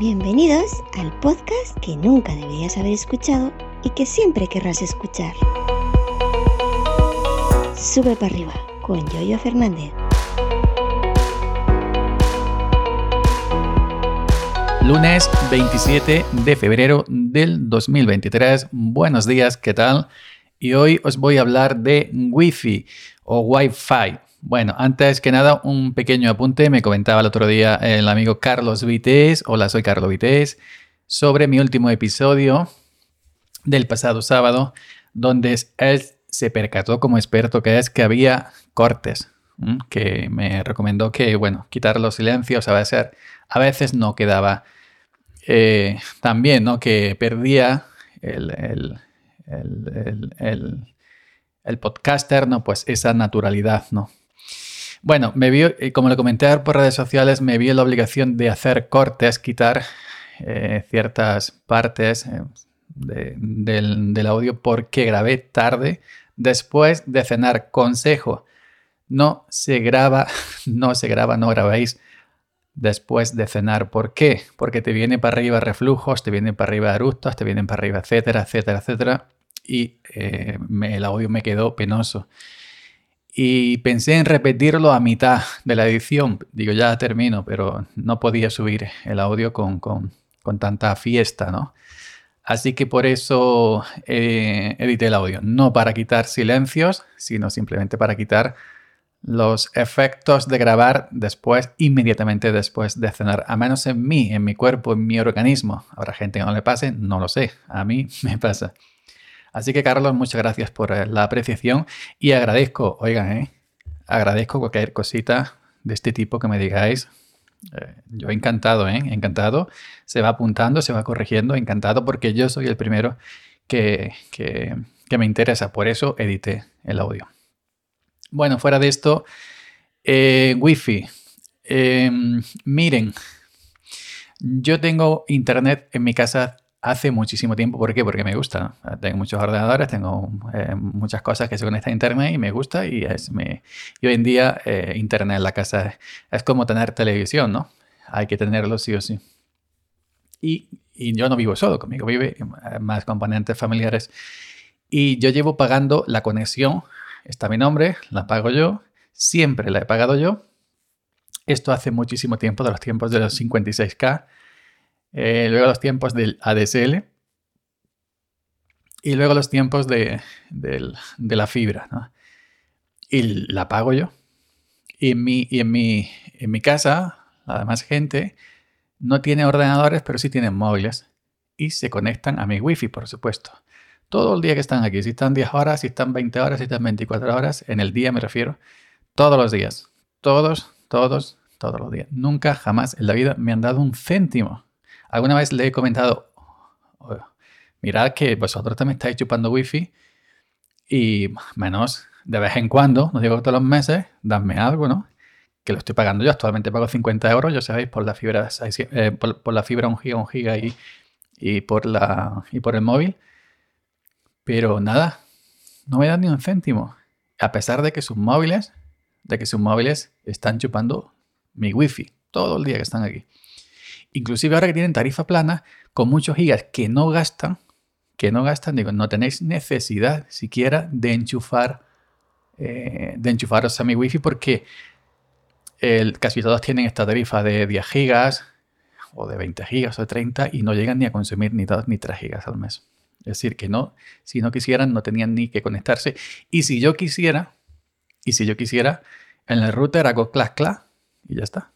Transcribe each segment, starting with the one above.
Bienvenidos al podcast que nunca deberías haber escuchado y que siempre querrás escuchar. Sube para arriba con Yoyo Fernández. Lunes 27 de febrero del 2023. Buenos días, ¿qué tal? Y hoy os voy a hablar de Wi-Fi o Wi-Fi. Bueno, antes que nada, un pequeño apunte. Me comentaba el otro día el amigo Carlos Vites. Hola, soy Carlos Vites. Sobre mi último episodio del pasado sábado, donde él se percató como experto que es que había cortes. Que me recomendó que, bueno, quitar los silencios a veces, a veces no quedaba eh, también, ¿no? Que perdía el, el, el, podcaster, ¿no? Pues esa naturalidad, ¿no? Bueno, me vi, eh, como le comenté por redes sociales, me vi la obligación de hacer cortes, quitar eh, ciertas partes eh, del, audio porque grabé tarde después de cenar. Consejo, no se graba, no se graba, no grabéis después de cenar. ¿Por qué? Porque te viene para arriba reflujos, te vienen para arriba eructos, te vienen para arriba, etcétera, etcétera, etcétera. Y el audio me quedó penoso y pensé en repetirlo a mitad de la edición. Digo, ya termino, pero no podía subir el audio con, tanta fiesta, ¿no? Así que por eso eh, edité el audio. No para quitar silencios, sino simplemente para quitar los efectos de grabar después, inmediatamente después de cenar. A menos en mí, en mi cuerpo, en mi organismo. Habrá gente que no le pase, no lo sé. A mí me pasa. Así que Carlos, muchas gracias por eh, la apreciación y agradezco, oigan, eh, agradezco cualquier cosita de este tipo que me digáis. Eh, yo encantado, ¿eh? encantado. Se va apuntando, se va corrigiendo, encantado porque yo soy el primero que, que, me interesa. Por eso edité el audio. Bueno, fuera de esto, Wi-Fi. Em, miren, yo tengo internet en mi casa hace muchísimo tiempo. ¿Por qué? Porque me gusta. Tengo muchos ordenadores, tengo eh, muchas cosas que se conectan a Internet y me gusta. Y, es, me, hoy en día eh, Internet en la casa es, como tener televisión, ¿no? Hay que tenerlo sí o sí. Y, y yo no vivo solo, conmigo vive eh, más componentes familiares. Y yo llevo pagando la conexión, está mi nombre, la pago yo, siempre la he pagado yo. Esto hace muchísimo tiempo, de los tiempos de los 56K eh, luego los tiempos del ADSL y luego los tiempos de, la fibra. Y la pago yo. Y en mi, y en mi, en mi casa, además gente, no tiene ordenadores, pero sí tienen móviles. Y se conectan a mi wifi, por supuesto. Todo el día que están aquí, si están 10 horas, si están 20 horas, si están 24 horas, en el día me refiero, todos los días. Todos, todos, todos los días. Nunca, jamás en la vida me han dado un céntimo Alguna vez le he comentado, mirad que vosotros también estáis chupando wifi y menos de vez en cuando, no digo todos los meses, dadme algo, ¿no? Que lo estoy pagando yo. Actualmente pago 50 euros, ya sabéis, por la fibra, eh, por, la fibra 1 giga, 1 giga y, y, por la, y por el móvil. Pero nada, no me dan ni un céntimo. A pesar de que sus móviles, de que sus móviles están chupando mi wifi todo el día que están aquí. Inclusive ahora que tienen tarifa plana, con muchos gigas que no gastan, que no gastan, digo, no tenéis necesidad siquiera de enchufar, eh, de enchufaros a mi wifi porque el, casi todos tienen esta tarifa de 10 gigas o de 20 gigas o de 30 y no llegan ni a consumir ni 2 ni 3 gigas al mes. Es decir, que no, si no quisieran, no tenían ni que conectarse. Y si yo quisiera, y si yo quisiera, en el router hago clac clac y ya está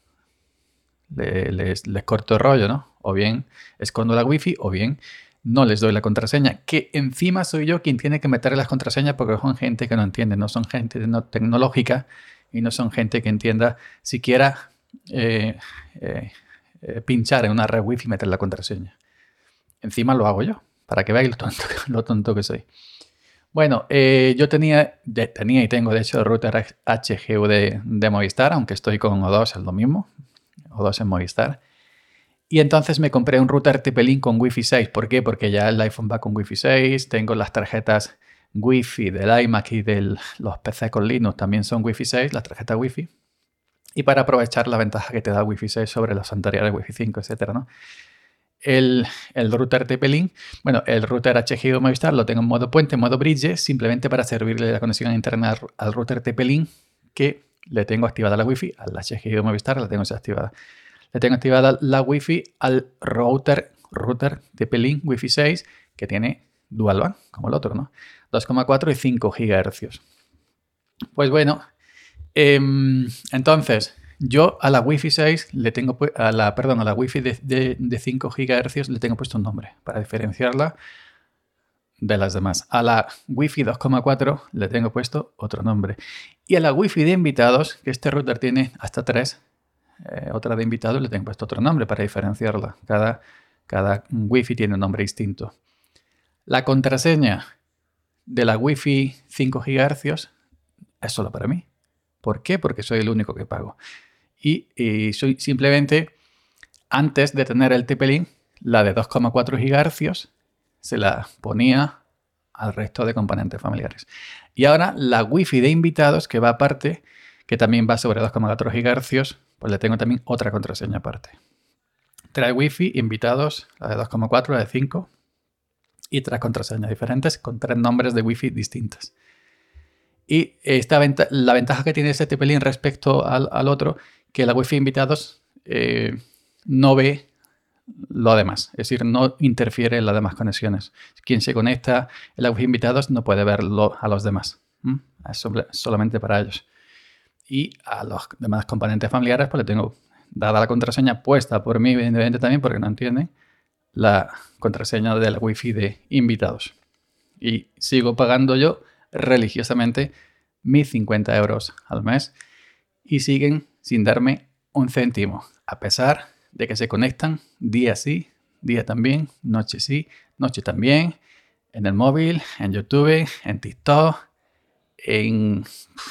les, corto el rollo, ¿no? O bien escondo la wifi o bien no les doy la contraseña, que encima soy yo quien tiene que meterle las contraseñas porque son gente que no entiende, no son gente no tecnológica y no son gente que entienda siquiera eh, eh, eh, pinchar en una red wifi y meter la contraseña. Encima lo hago yo, para que veáis lo tonto, lo que soy. Bueno, yo tenía, tenía y tengo de hecho el router HGU de, de Movistar, aunque estoy con O2, es lo mismo, o dos en Movistar. Y entonces me compré un router TP-Link con Wi-Fi 6. ¿Por qué? Porque ya el iPhone va con Wi-Fi 6, tengo las tarjetas Wi-Fi del iMac y de los PC con Linux también son Wi-Fi 6, las tarjetas Wi-Fi. Y para aprovechar la ventaja que te da Wi-Fi 6 sobre los anteriores Wi-Fi 5, etc. ¿no? el, router TP-Link, bueno, el router HGO Movistar lo tengo en modo puente, en modo bridge, simplemente para servirle la conexión interna al, router TP-Link que le tengo activada la Wi-Fi, al HGO Movistar la tengo desactivada. Le tengo activada la Wi-Fi al router, router TP-Link Wi-Fi 6 que tiene dual band, como el otro, ¿no? 2,4 y 5 GHz. Pues bueno, em, entonces yo a la Wi-Fi 6 le tengo, a la, perdón, a la Wi-Fi de, 5 GHz le tengo puesto un nombre para diferenciarla de las demás. A la Wi-Fi 2,4 le tengo puesto otro nombre. Y a la Wi-Fi de invitados, que este router tiene hasta 3, eh, otra de invitados le tengo puesto otro nombre para diferenciarla. Cada, cada Wi-Fi tiene un nombre distinto. La contraseña de la Wi-Fi 5 GHz es solo para mí. ¿Por qué? Porque soy el único que pago. Y, soy simplemente, antes de tener el TP-Link, la de 2,4 GHz se la ponía al resto de componentes familiares. Y ahora la Wi-Fi de invitados, que va aparte, que también va sobre 2,4 GHz, pues le tengo también otra contraseña aparte. Trae Wi-Fi, invitados, la de 2,4, la de 5, y tres contraseñas diferentes con tres nombres de Wi-Fi distintas. Y esta la ventaja que tiene este TP-Link respecto al, otro, que la Wi-Fi invitados eh, no ve lo demás, es decir, no interfiere en las demás conexiones. Quien se conecta en la invitados no puede verlo a los demás, es solamente para ellos. Y a los demás componentes familiares, pues le tengo dada la contraseña puesta por mí, evidentemente también, porque no entienden la contraseña de la Wi-Fi de invitados. Y sigo pagando yo religiosamente mis 50 euros al mes y siguen sin darme un céntimo, a pesar de que se conectan día sí, día también, noche sí, noche también, en el móvil, en YouTube, en TikTok, en,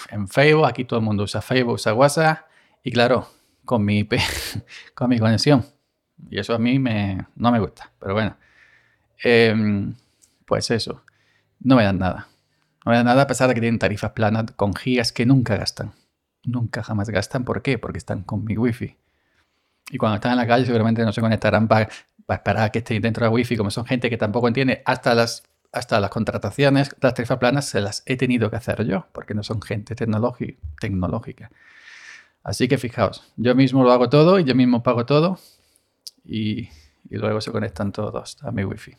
en Facebook, aquí todo el mundo usa Facebook, usa WhatsApp y claro, con mi IP, con mi conexión. Y eso a mí me, no me gusta, pero bueno. Em, pues eso, no me dan nada. No me da nada a pesar de que tienen tarifas planas con gigas que nunca gastan. Nunca jamás gastan. ¿Por qué? Porque están con mi wifi. Y cuando están en la calle seguramente no se conectarán para, esperar a que estén dentro de wifi. Como son gente que tampoco entiende hasta las, hasta las contrataciones, las tarifas planas se las he tenido que hacer yo. Porque no son gente tecnológica. Así que fijaos, yo mismo lo hago todo y yo mismo pago todo. Y, y luego se conectan todos a mi wifi.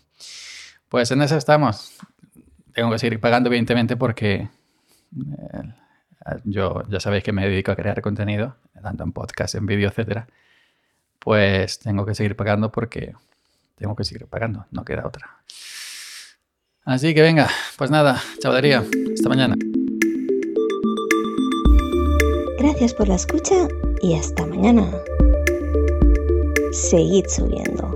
Pues en eso estamos tengo que seguir pagando, evidentemente, porque eh, yo ya sabéis que me dedico a crear contenido, tanto en podcast, en vídeo, etcétera. Pues tengo que seguir pagando porque tengo que seguir pagando, no queda otra. Así que venga, pues nada, chavalería, hasta mañana. Gracias por la escucha y hasta mañana. Seguid subiendo.